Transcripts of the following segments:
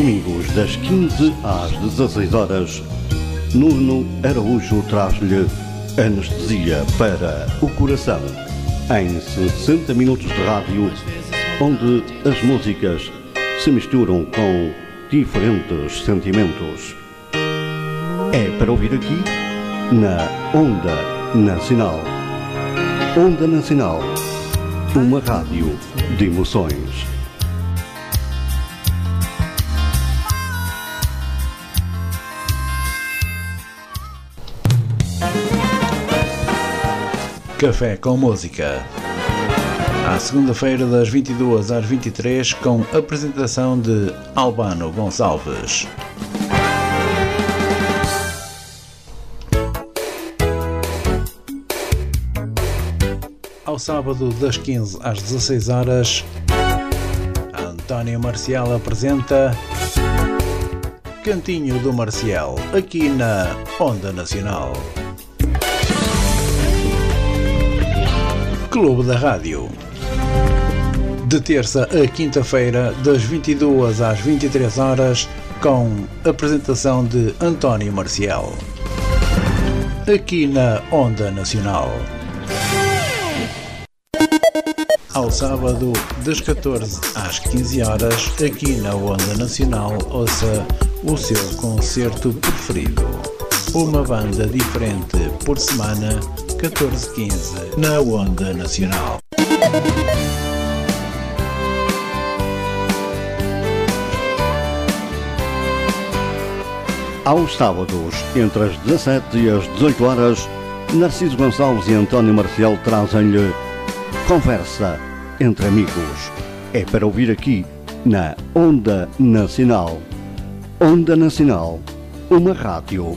domingos, das 15 às 16 horas, Nuno Araújo traz-lhe anestesia para o coração, em 60 minutos de rádio, onde as músicas se misturam com diferentes sentimentos. É para ouvir aqui, na Onda Nacional. Onda Nacional, uma rádio de emoções. Café com Música. À segunda-feira, das 22 às 23, com apresentação de Albano Gonçalves. Ao sábado, das 15 às 16 horas, António Marcial apresenta Cantinho do Marcial, aqui na Onda Nacional. Clube da Rádio. De terça a quinta-feira, das 22 às 23 horas, com apresentação de António Marcial. Aqui na Onda Nacional. Ao sábado, das 14 às 15 horas, aqui na Onda Nacional, ouça o seu concerto preferido. Uma banda diferente por semana 1415 na Onda Nacional. Aos sábados, entre as 17 e as 18 horas, Narciso Gonçalves e António Marcial trazem-lhe Conversa entre Amigos. É para ouvir aqui na Onda Nacional. Onda Nacional, uma rádio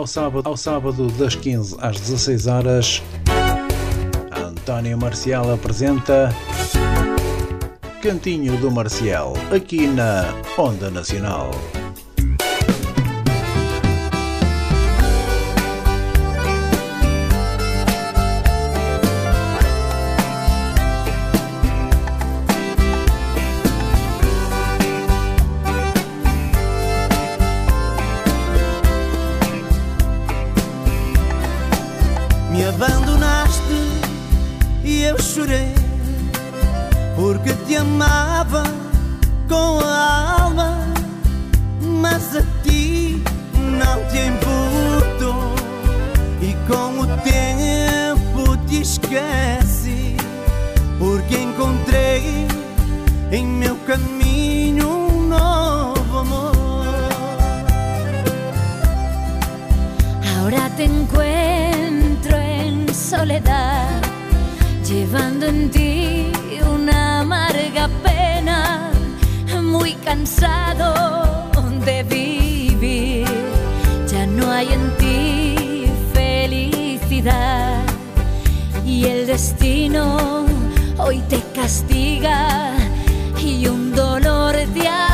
Ao sábado, ao sábado das 15 às 16 horas, António Marcial apresenta Cantinho do Marcial, aqui na Onda Nacional. Me abandonaste e eu chorei porque te amava com a alma, mas a ti não te importou e com o tempo te esqueci porque encontrei em meu caminho um novo amor. Ahora te encuentro en soledad, llevando en ti una amarga pena, muy cansado de vivir. Ya no hay en ti felicidad y el destino hoy te castiga y un dolor te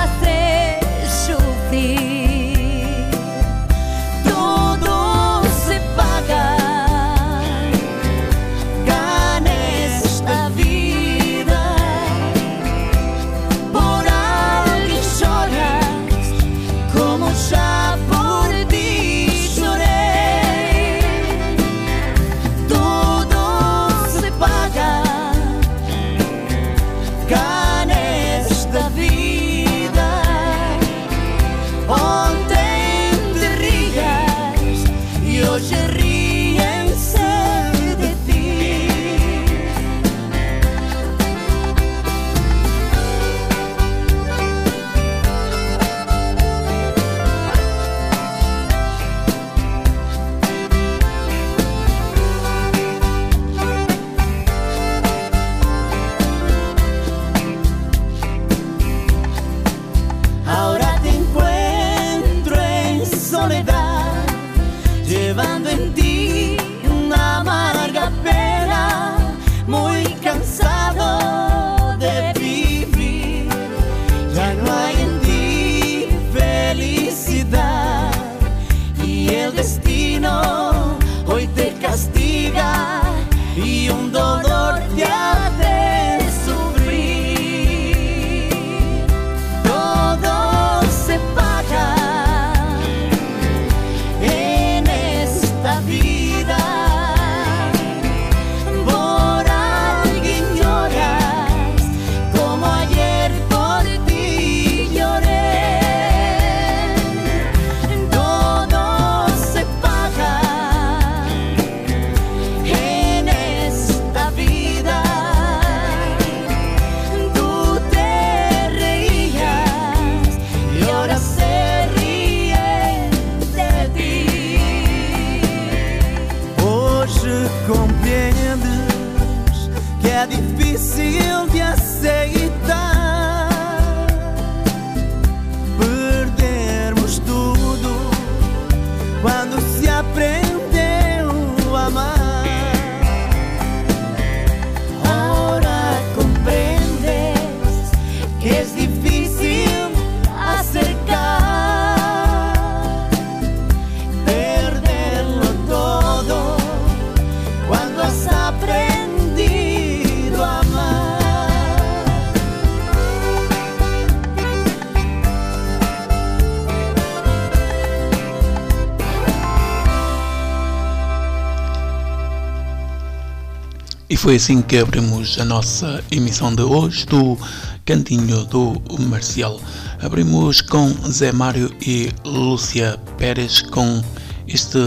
foi assim que abrimos a nossa emissão de hoje do Cantinho do Marcial. Abrimos com Zé Mário e Lúcia Pérez com este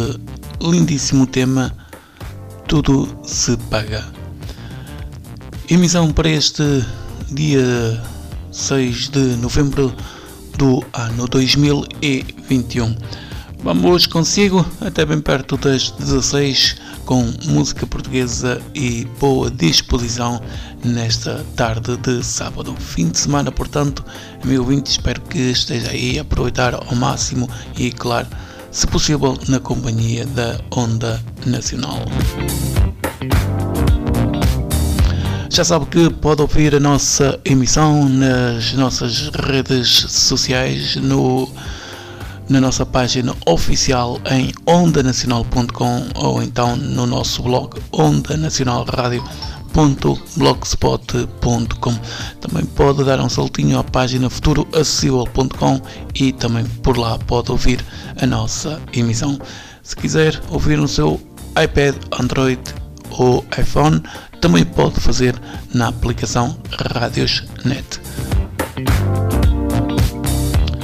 lindíssimo tema Tudo se paga. Emissão para este dia 6 de novembro do ano 2021. Vamos consigo até bem perto das 16 com música portuguesa e boa disposição nesta tarde de sábado. Fim de semana, portanto, meu ouvinte, espero que esteja aí a aproveitar ao máximo e, claro, se possível, na companhia da Onda Nacional. Já sabe que pode ouvir a nossa emissão nas nossas redes sociais, no, na nossa página oficial em ondanacional.com ou então no nosso blog ondanacionalradio.blogspot.com Também pode dar um saltinho à página futuroacessível.com e também por lá pode ouvir a nossa emissão. Se quiser ouvir no seu iPad, Android ou iPhone, também pode fazer na aplicação Rádios Net.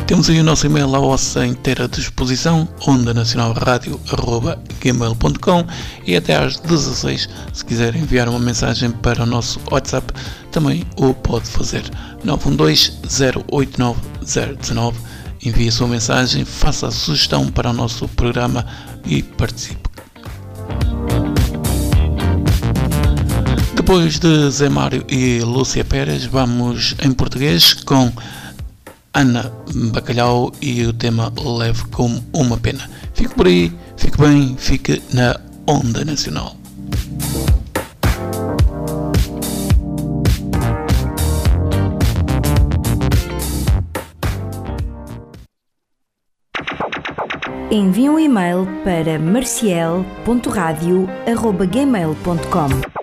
Temos aí o nosso e-mail à vossa inteira disposição, ondanacionalradio.gmail.com e até às 16, se quiser enviar uma mensagem para o nosso WhatsApp, também o pode fazer. 912-089-019 Envie a sua mensagem, faça a sugestão para o nosso programa e participe. Depois de Zé Mário e Lúcia Pérez, vamos em português com Ana Bacalhau e o tema Leve como uma pena. Fique por aí, fique bem, fique na Onda Nacional. Envie um e-mail para marcial.radio.gmail.com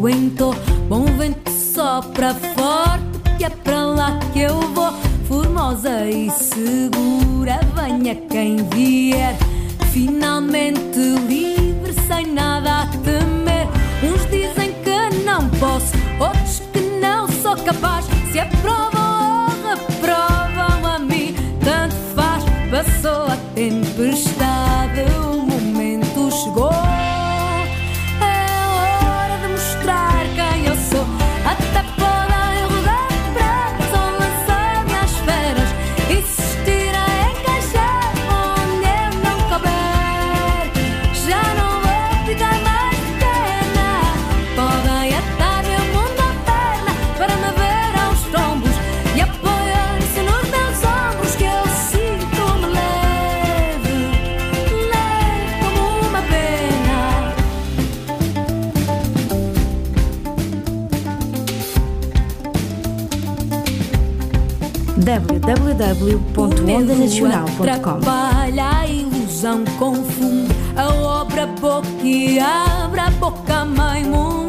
bote aguentou. Bom vento sopra www.ondanacional.com Atrapalha a ilusão, confunde a obra boca e abre a boca, mãe mundo.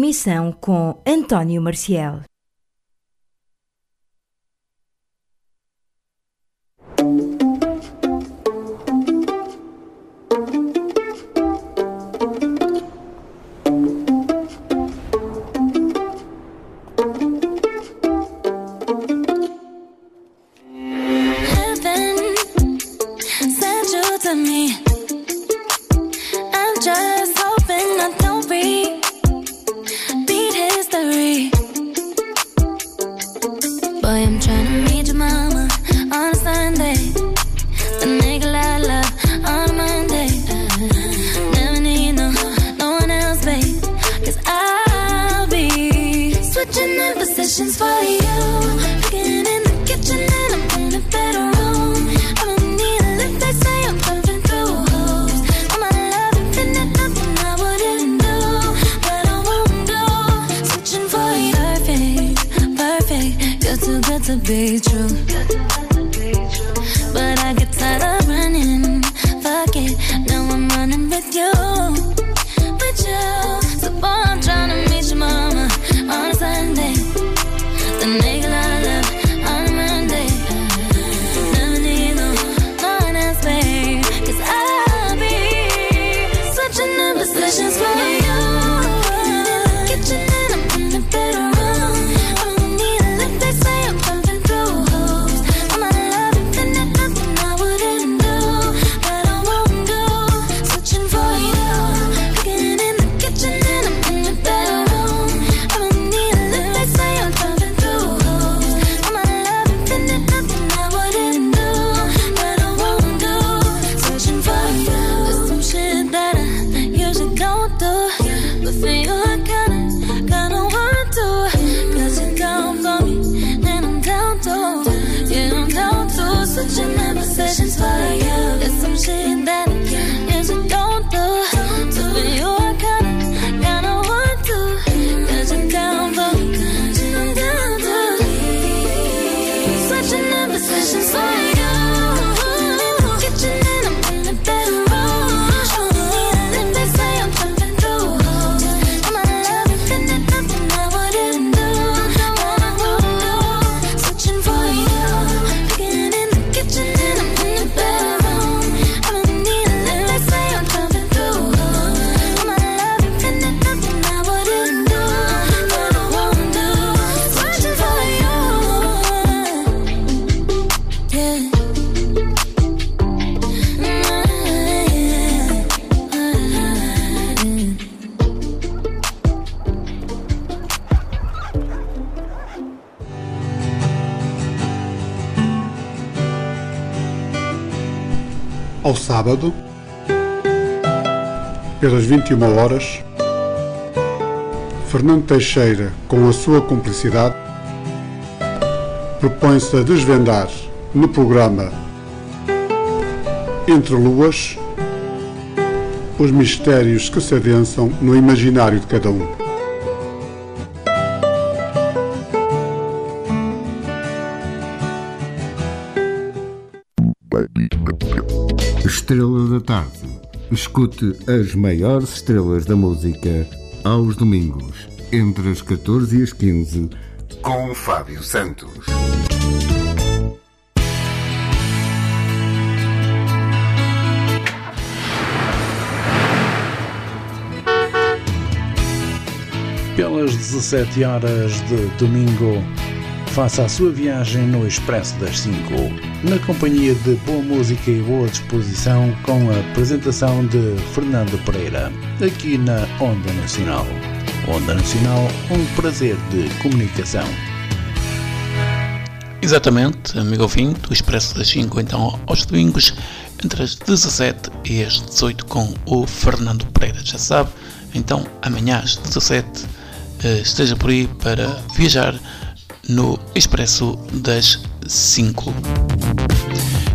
Emissão com António Marcial. Sábado, pelas 21 horas, Fernando Teixeira, com a sua cumplicidade, propõe-se a desvendar no programa Entre Luas os mistérios que se adensam no imaginário de cada um. Escute as maiores estrelas da música aos domingos, entre as 14 e as 15, com Fábio Santos. pelas 17 horas de domingo, faça a sua viagem no Expresso das 5, na companhia de boa música e boa disposição, com a apresentação de Fernando Pereira, aqui na Onda Nacional. Onda Nacional, um prazer de comunicação. Exatamente, amigo ouvinte, o Expresso das 5, então, aos domingos, entre as 17 e as 18, com o Fernando Pereira. Já sabe, então, amanhã às 17, eh, esteja por aí para viajar no Expresso das 5.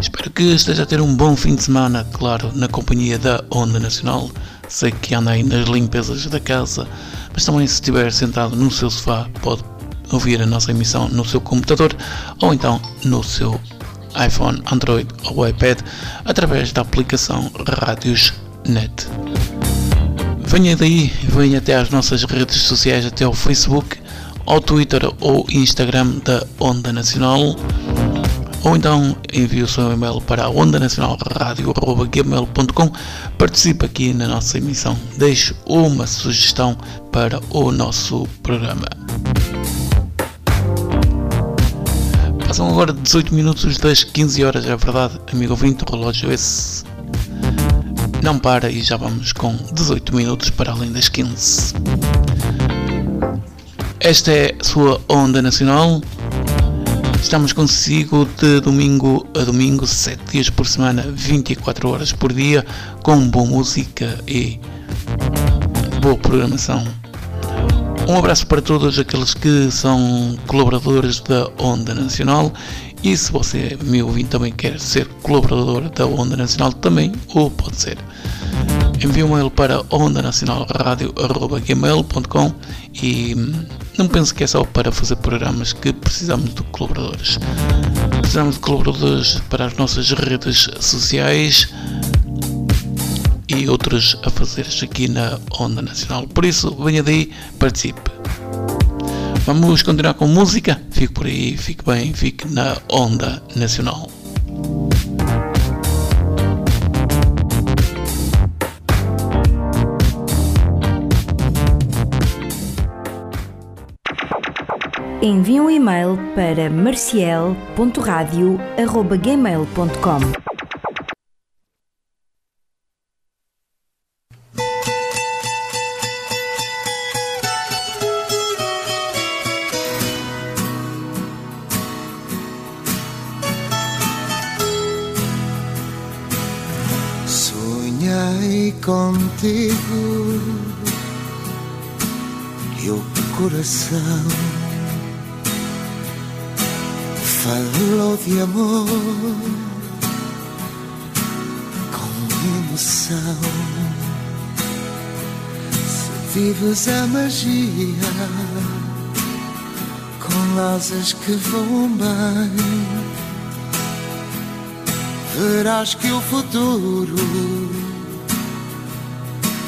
Espero que esteja a ter um bom fim de semana, claro, na companhia da Onda Nacional. Sei que anda aí nas limpezas da casa, mas também se estiver sentado no seu sofá, pode ouvir a nossa emissão no seu computador ou então no seu iPhone, Android ou iPad através da aplicação Rádios Net. Venha daí, venha até às nossas redes sociais, até ao Facebook, ao Twitter ou Instagram da Onda Nacional ou então envie o seu e-mail para onda nacional radio@gmail.com. Participe aqui na nossa emissão. Deixe uma sugestão para o nosso programa. Passam agora 18 minutos das 15 horas, é verdade, amigo ouvinte, o relógio esse não para e já vamos com 18 minutos para além das 15. Esta é a sua Onda Nacional. Estamos consigo de domingo a domingo, 7 dias por semana, 24 horas por dia, com boa música e boa programação. Um abraço para todos aqueles que são colaboradores da Onda Nacional e se você, me ouvinte, também quer ser colaborador da Onda Nacional, também o pode ser. Envie um mail para ondanacionalradio.gmail.com e não pense que é só para fazer programas que precisamos de colaboradores. Precisamos de colaboradores para as nossas redes sociais e outros a fazer aqui na Onda Nacional. Por isso, venha daí, participe. Vamos continuar com música? Fique por aí, fique bem, fique na Onda Nacional. Envie um e-mail para marcial.radio.gmail.com Sonhei contigo e o coração falou de amor com emoção. Se vives a magia com asas que voam bem, verás que o futuro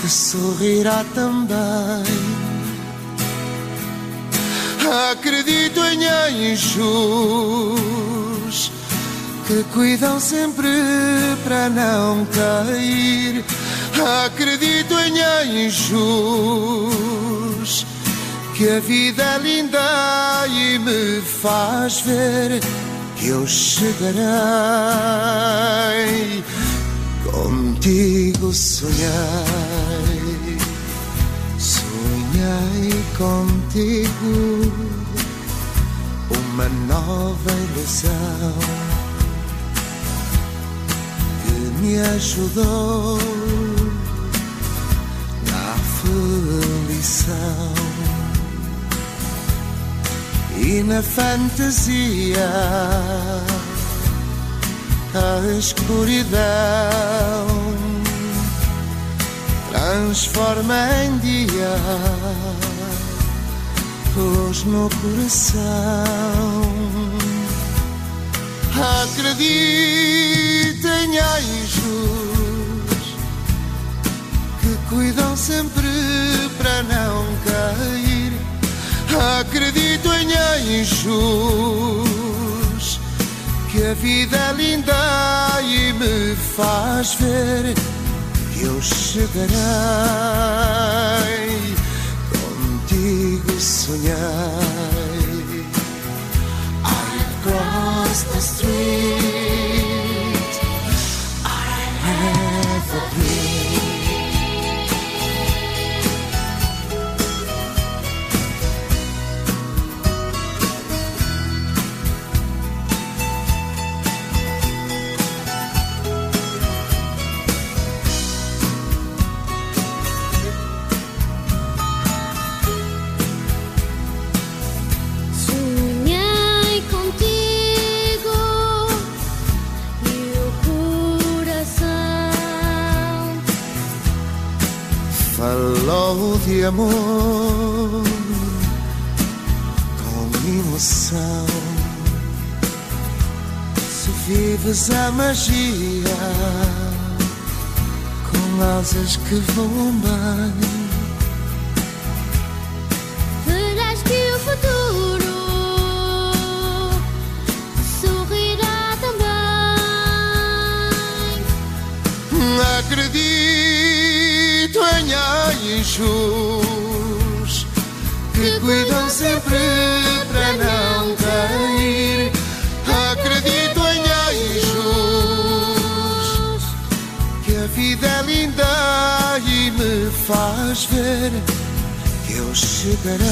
te sorrirá também. Acredito em anjos que cuidam sempre para não cair. Acredito em anjos que a vida é linda e me faz ver que eu chegarei contigo sonhei sonhei contigo uma nova ilusão que me ajudou na aflição. E na fantasia a escuridão transforma em dia luz no coração. Acredita em anjos que cuidam sempre para não cair. Acredito em anjos que a vida é linda e me faz ver que eu chegarei comigo sonhai. I cross the street. I have a dream. De amor com emoção. Se vives a magia com asas que voam bem. Anjos que cuidam sempre para não cair. Acredito em anjos que a vida é linda e me faz ver que eu chegarei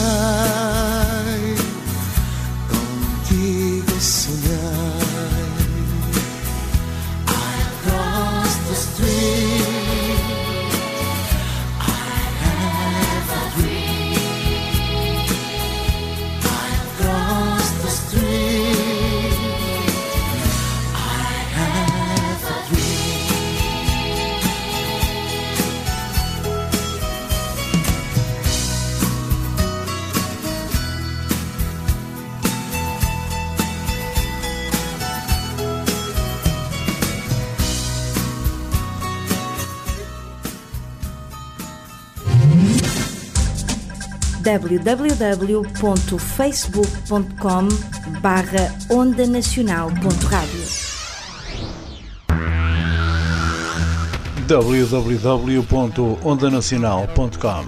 www.facebook.com barra onda nacional.rádio www.ondanacional.com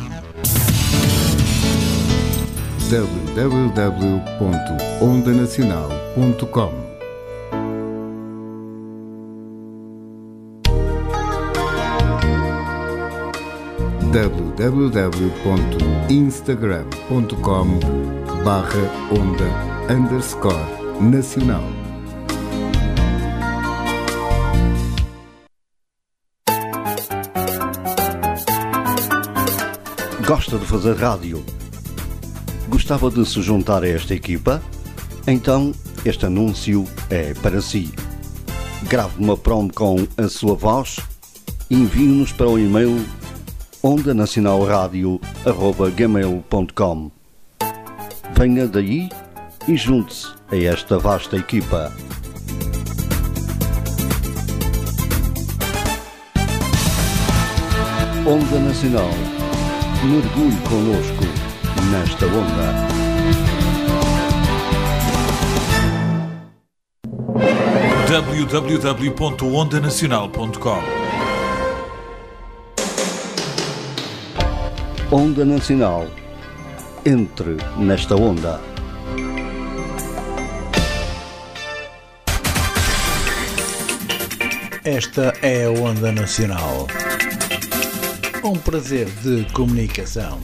www.ondanacional.com www.instagram.com barra onda underscore nacional Gosta de fazer rádio? Gostava de se juntar a esta equipa? Então, este anúncio é para si. Grave uma promo com a sua voz e envie-nos para o e-mail ondanacionalradio.gmail.com Venha daí e junte-se a esta vasta equipa. Onda Nacional. Mergulhe conosco nesta onda. www.ondanacional.com Onda Nacional. Entre nesta onda. Esta é a Onda Nacional. Um prazer de comunicação.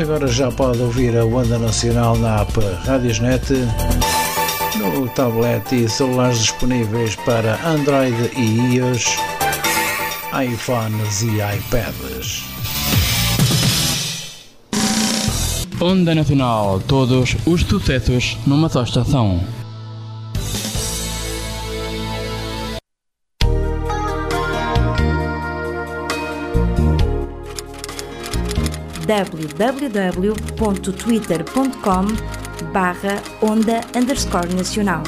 Agora já pode ouvir a Onda Nacional na app Radiosnet, no tablet e celulares disponíveis para Android e iOS, iPhones e iPads. Onda Nacional, todos os sucessos numa só estação. www.twitter.com barra onda underscore nacional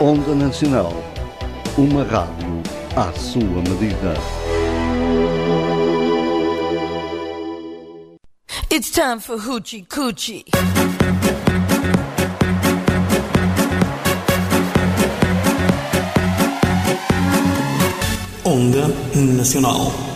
Onda Nacional. Uma rádio à sua medida. It's time for Hoochie Coochie. Nacional.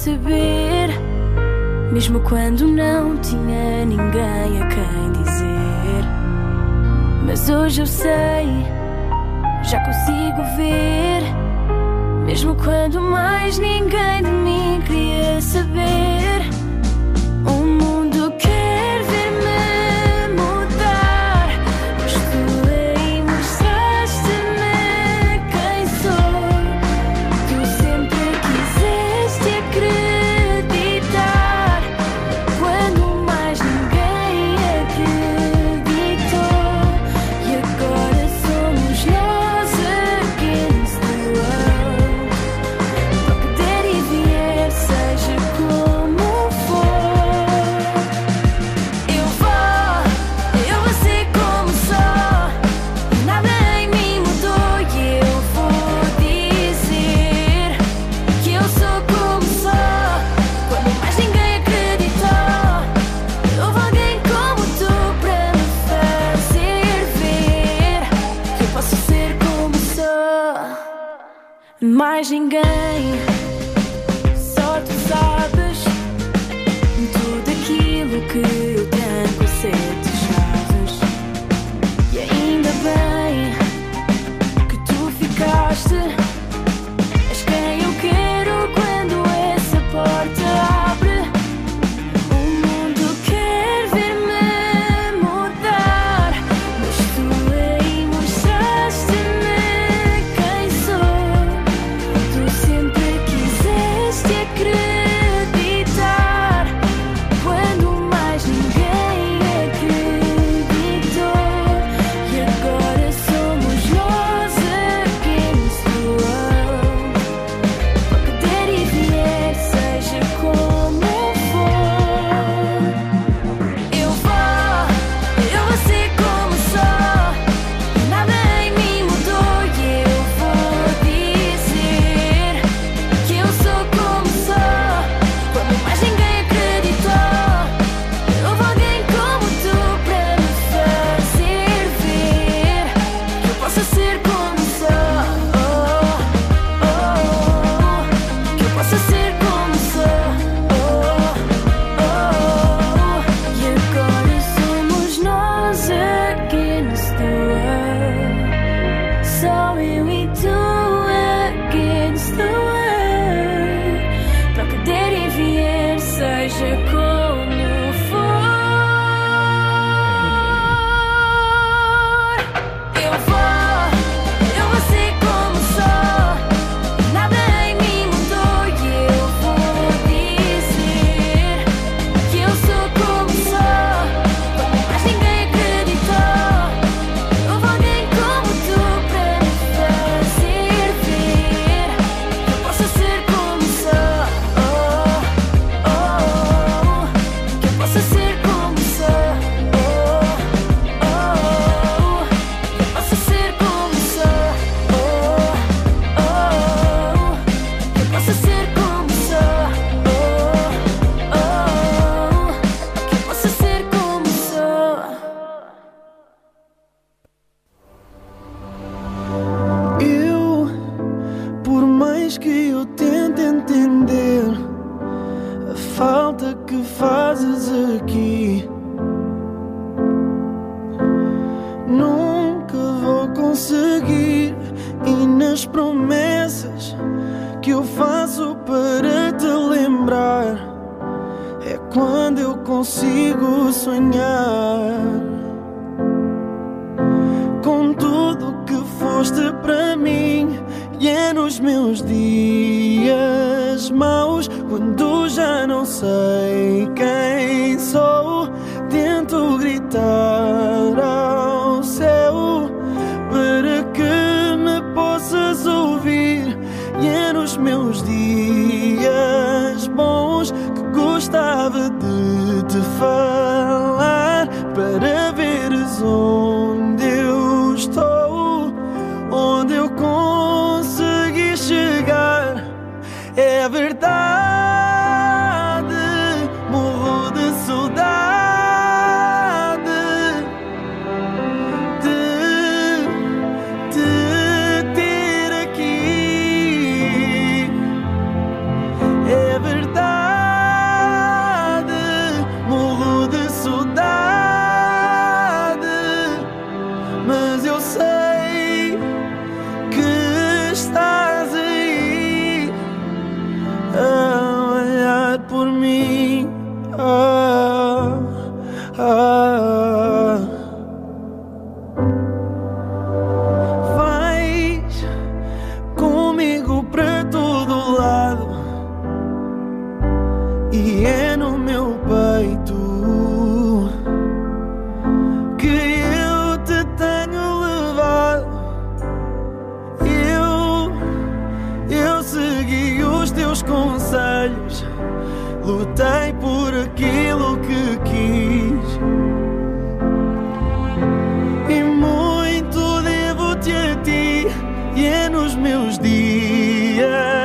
saber, mesmo quando não tinha ninguém a quem dizer. Mas hoje eu sei, já consigo ver, mesmo quando mais ninguém de mim quando eu consigo sonhar com tudo que foste para mim e é nos meus dias maus quando já não sei quem sou tento gritar ah, e é nos meus dias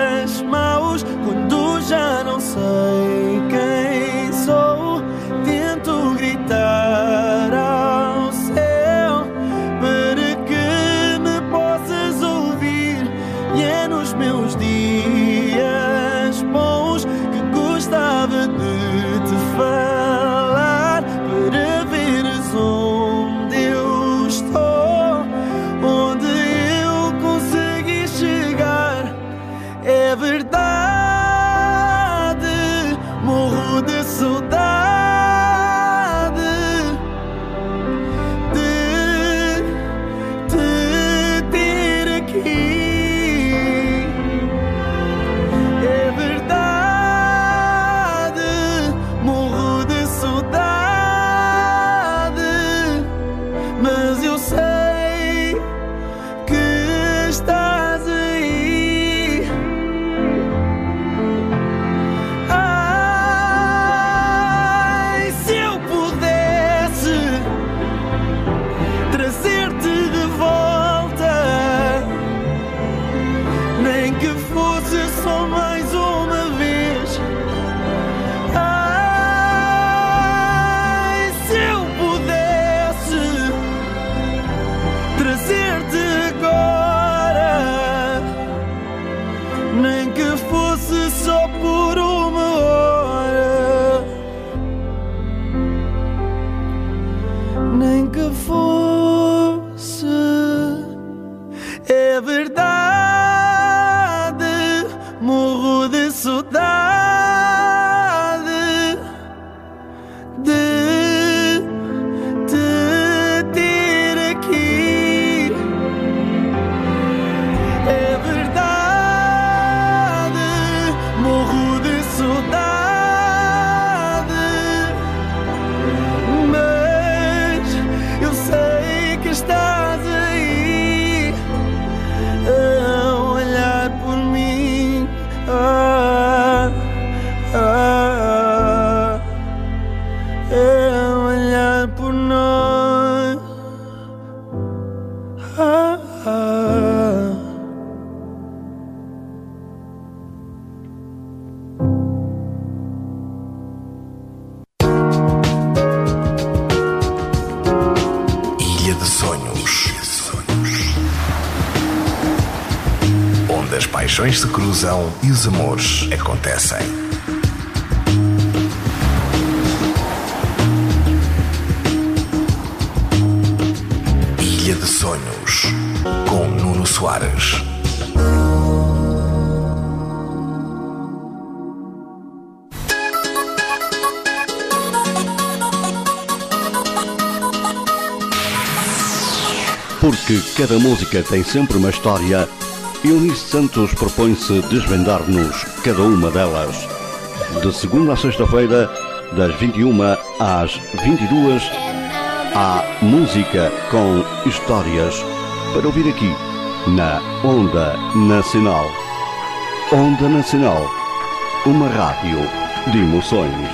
e os amores acontecem. Ilha de Sonhos. Com Nuno Soares. Porque cada música tem sempre uma história, Eunice Santos propõe-se desvendar-nos cada uma delas. De segunda a sexta-feira, das 21 às 22, há música com histórias para ouvir aqui na Onda Nacional. Onda Nacional, uma rádio de emoções.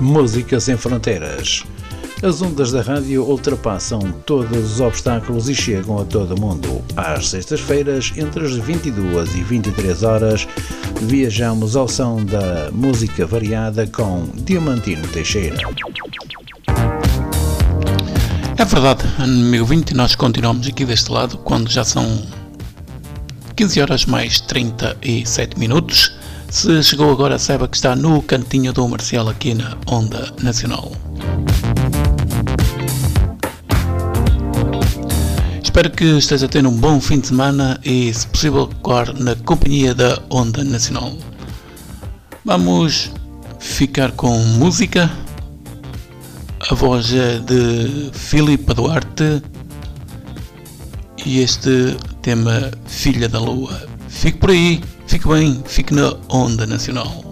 Música sem fronteiras. As ondas da rádio ultrapassam todos os obstáculos e chegam a todo mundo. Às sextas-feiras, entre as 22 e 23 horas, viajamos ao som da música variada com Diamantino Teixeira. É verdade, amigo 20, nós continuamos aqui deste lado quando já são 15 horas mais 37 minutos. Se chegou agora, saiba que está no cantinho do Marcial aqui na Onda Nacional. Espero que esteja tendo um bom fim de semana e, se possível, agora na companhia da Onda Nacional. Vamos ficar com música. A voz é de Filipe Duarte e este tema Filha da Lua. Fique por aí, fique bem, fique na Onda Nacional.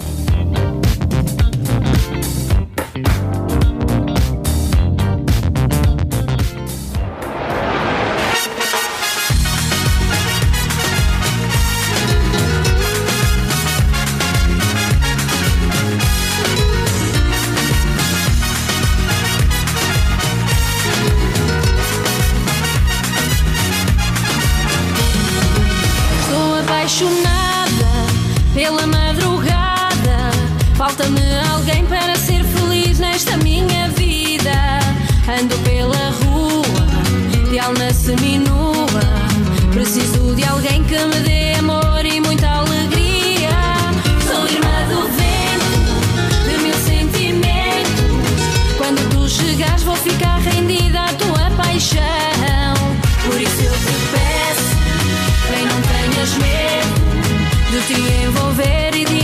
chover e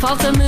Falta-me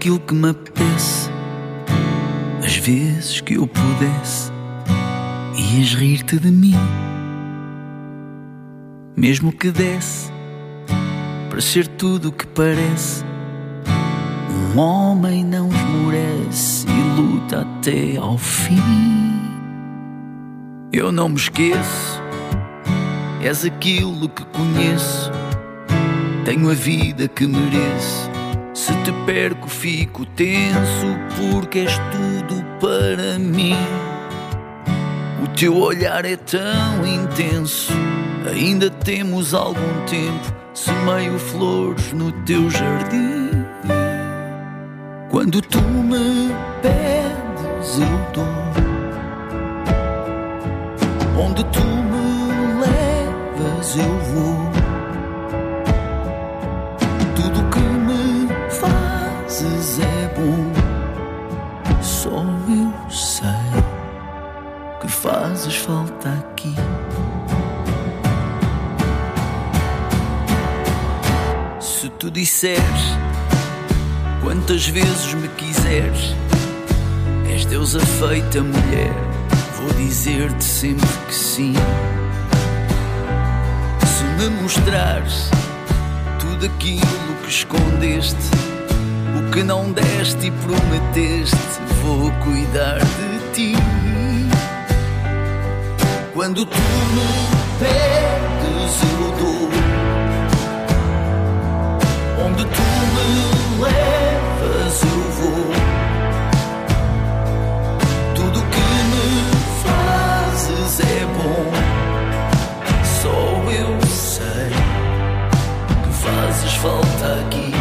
aquilo que me apetece, as vezes que eu pudesse, ias rir-te de mim, mesmo que desse para ser tudo o que parece. Um homem não esmorece e luta até ao fim. Eu não me esqueço, és aquilo que conheço. Tenho a vida que mereço se te perco, fico tenso, porque és tudo para mim. O teu olhar é tão intenso, ainda temos algum tempo. Semeio flores no teu jardim. Quando tu me pedes, eu dou. Onde tu me levas, eu vou. vezes é bom, só eu sei que fazes falta aqui. Se tu disseres quantas vezes me quiseres, és deusa feita mulher, vou dizer-te sempre que sim. Se me mostrares tudo aquilo que escondeste que não deste e prometeste, vou cuidar de ti. Quando tu me pedes, eu dou. Onde tu me levas, eu vou. Tudo que me fazes é bom. Só eu sei que fazes falta aqui.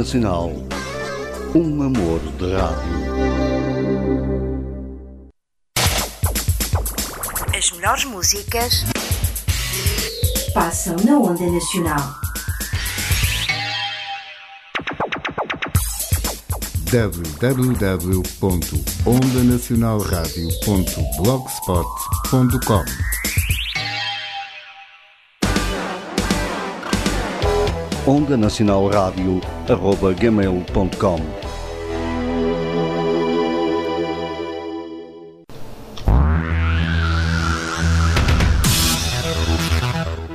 Onda Nacional. Um amor de rádio. As melhores músicas Passam na Onda Nacional. www.ondanacionalradio.blogspot.com Onda Nacional Rádio, arroba gmail.com.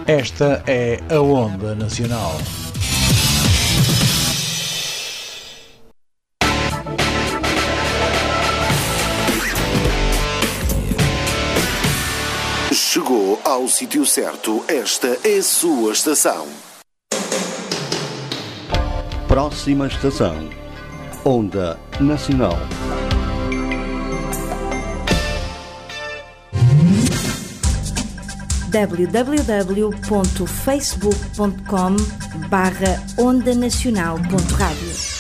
Esta é a Onda Nacional. Chegou ao sítio certo. Esta é a sua estação. Próxima estação. Onda Nacional. www.facebook.com barra ondanacional.rádio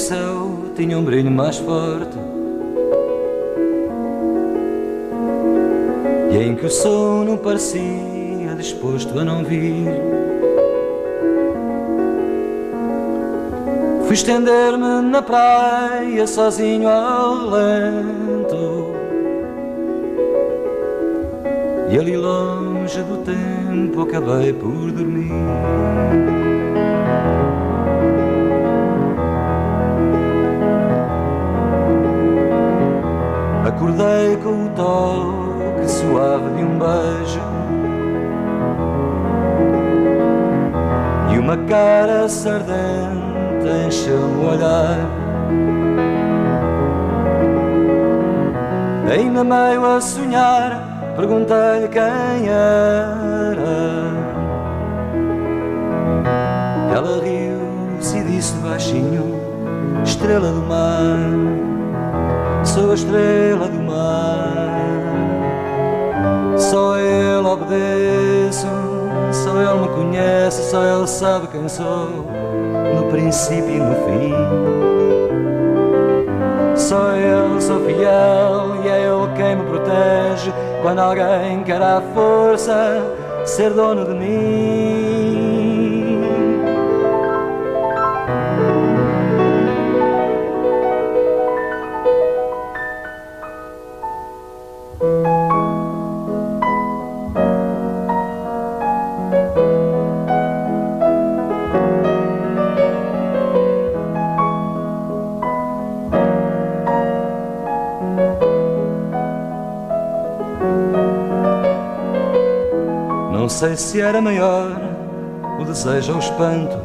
céu tinha um brilho mais forte. E em que o sol não parecia disposto a não vir. Fui estender-me na praia sozinho ao lento. E ali longe do tempo acabei por dormir Acordei com o toque suave de um beijo E uma cara sardenta encheu-me o olhar. Ainda meio a sonhar Perguntei-lhe quem era. Ela riu-se e disse baixinho Estrela do mar Sou a estrela do obedeço Só ele me conhece Só ele sabe quem sou. No princípio e no fim. Só ele sou fiel E é ele quem me protege. Quando alguém quer à força Ser dono de mim sei se era maior o desejo ou o espanto.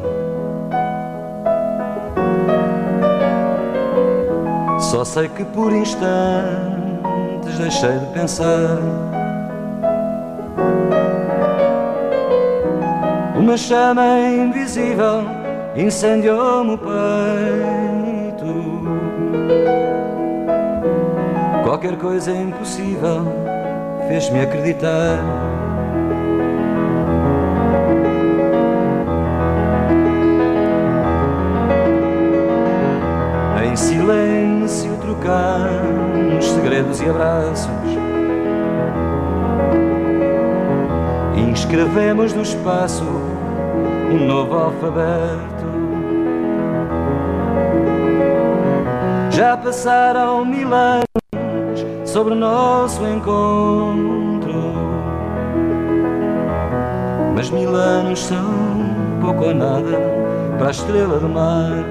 Só sei que por instantes deixei de pensar. Uma chama invisível incendiou-me o peito. Qualquer coisa impossível fez-me acreditar. Em silêncio trocamos segredos e abraços. Inscrevemos no espaço um novo alfabeto. Já passaram mil anos sobre o nosso encontro, mas mil anos são pouco ou nada para a estrela do mar.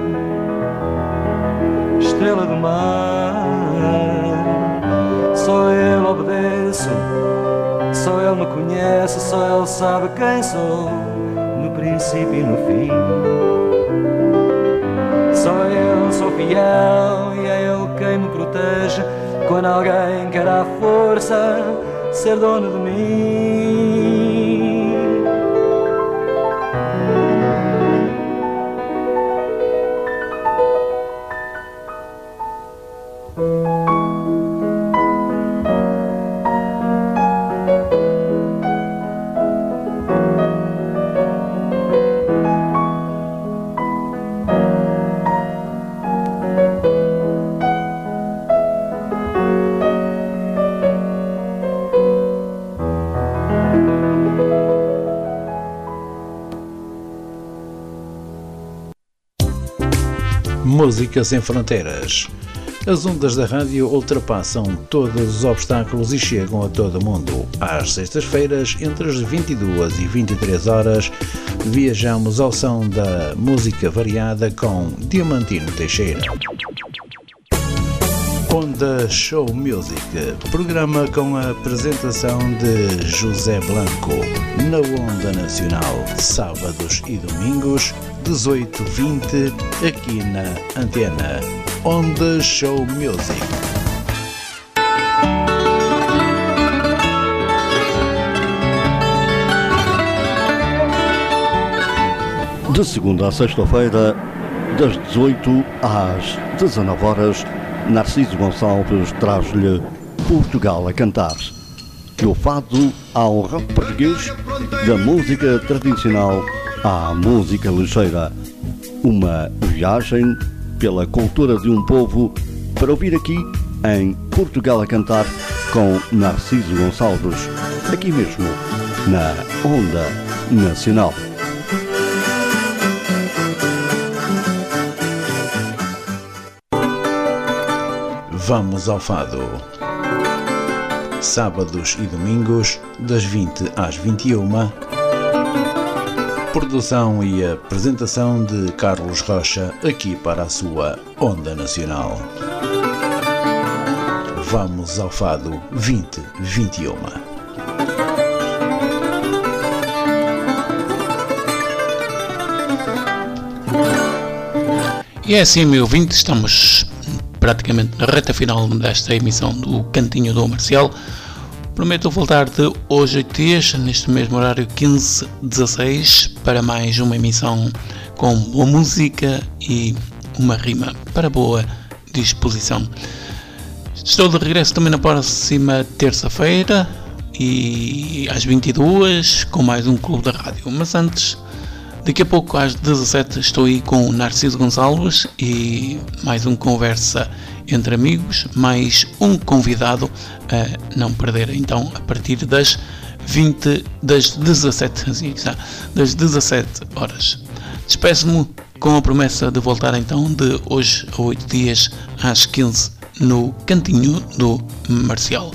Estrela do mar, só ele obedece, só ele me conhece, só ele sabe quem sou no princípio e no fim. Só eu sou fiel e é ele quem me protege quando alguém quer à força ser dono de mim. Música sem fronteiras. As ondas da rádio ultrapassam todos os obstáculos e chegam a todo mundo. Às sextas-feiras, entre as 22 e 23 horas, viajamos ao som da música variada com Diamantino Teixeira. Onda Show Music, programa com a apresentação de José Blanco, na Onda Nacional, sábados e domingos, 18-20, aqui na Antena. Onda Show Music. De segunda a sexta-feira, das 18 às 19 horas, Narciso Gonçalves traz-lhe Portugal a cantar. Do fado ao rock português, da música tradicional à música ligeira. Uma viagem pela cultura de um povo para ouvir aqui em Portugal a cantar com Narciso Gonçalves, aqui mesmo na Onda Nacional. Vamos ao Fado. Sábados e domingos, das 20 às 21. Produção e apresentação de Carlos Rocha, aqui para a sua Onda Nacional. Vamos ao Fado 2021. E é assim, meu ouvinte, estamos praticamente na reta final desta emissão do Cantinho do Marcial. Prometo voltar de hoje a dias, neste mesmo horário 15-16, para mais uma emissão com boa música e uma rima para boa disposição. Estou de regresso também na próxima terça-feira e às 22 com mais um Clube da Rádio. Mas antes, daqui a pouco às 17 estou aí com o Narciso Gonçalves e mais um Conversa entre Amigos, mais um convidado a não perder. Então, a partir das 20, das 17, assim, das 17 horas. Despeço-me com a promessa de voltar então de hoje a 8 dias às 15 no cantinho do Marcial.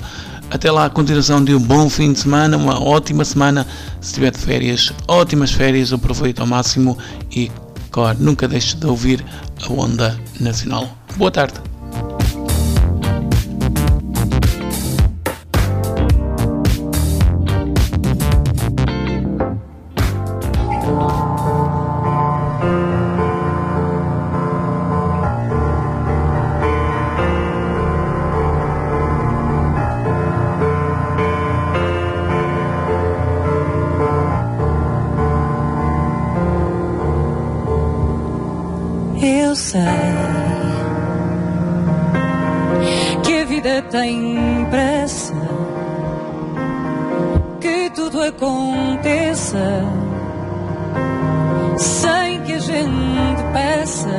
Até lá, a continuação de um bom fim de semana, uma ótima semana. Se estiver de férias, ótimas férias, aproveite ao máximo e, claro, nunca deixe de ouvir a Onda Nacional. Boa tarde. Sei que a vida tem pressa, que tudo aconteça sem que a gente peça.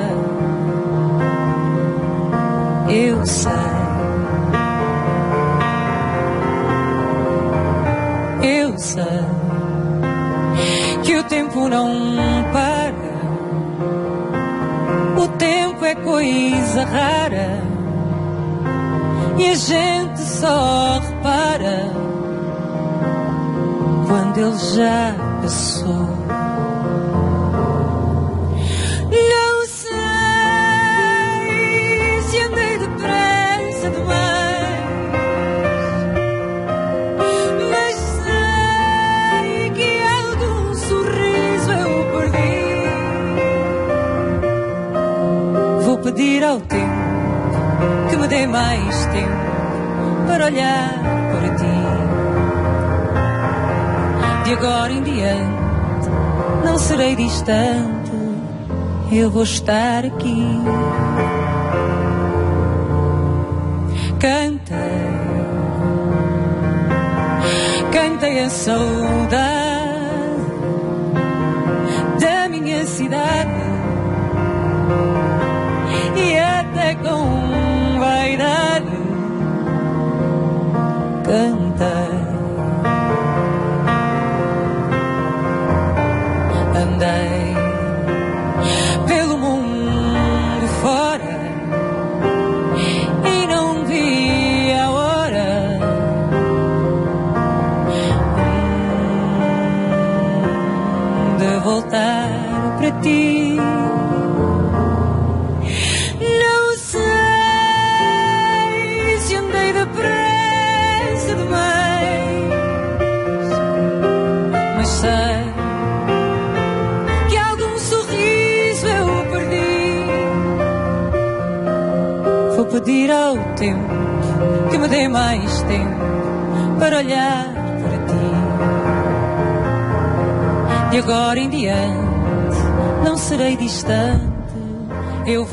Eu sei. Eu sei que o tempo não é coisa rara e a gente só repara quando ele já passou. Pedir ao tempo que me dê mais tempo para olhar para ti. De agora em diante não serei distante, eu vou estar aqui. Cantei, cantei a saudade cantei. Andei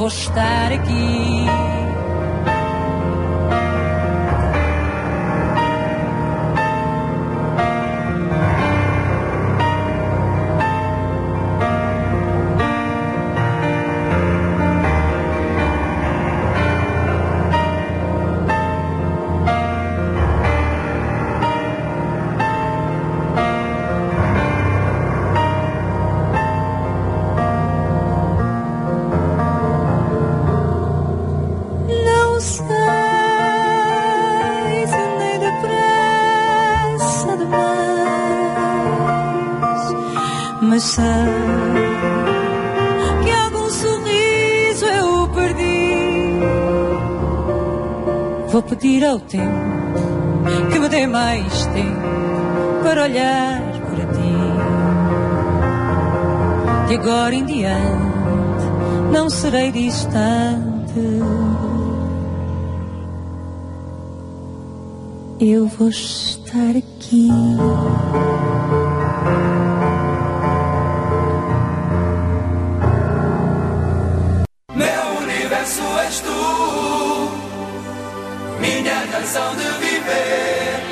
vou estar aqui. Estar aqui. Meu universo és tu, minha razão de viver.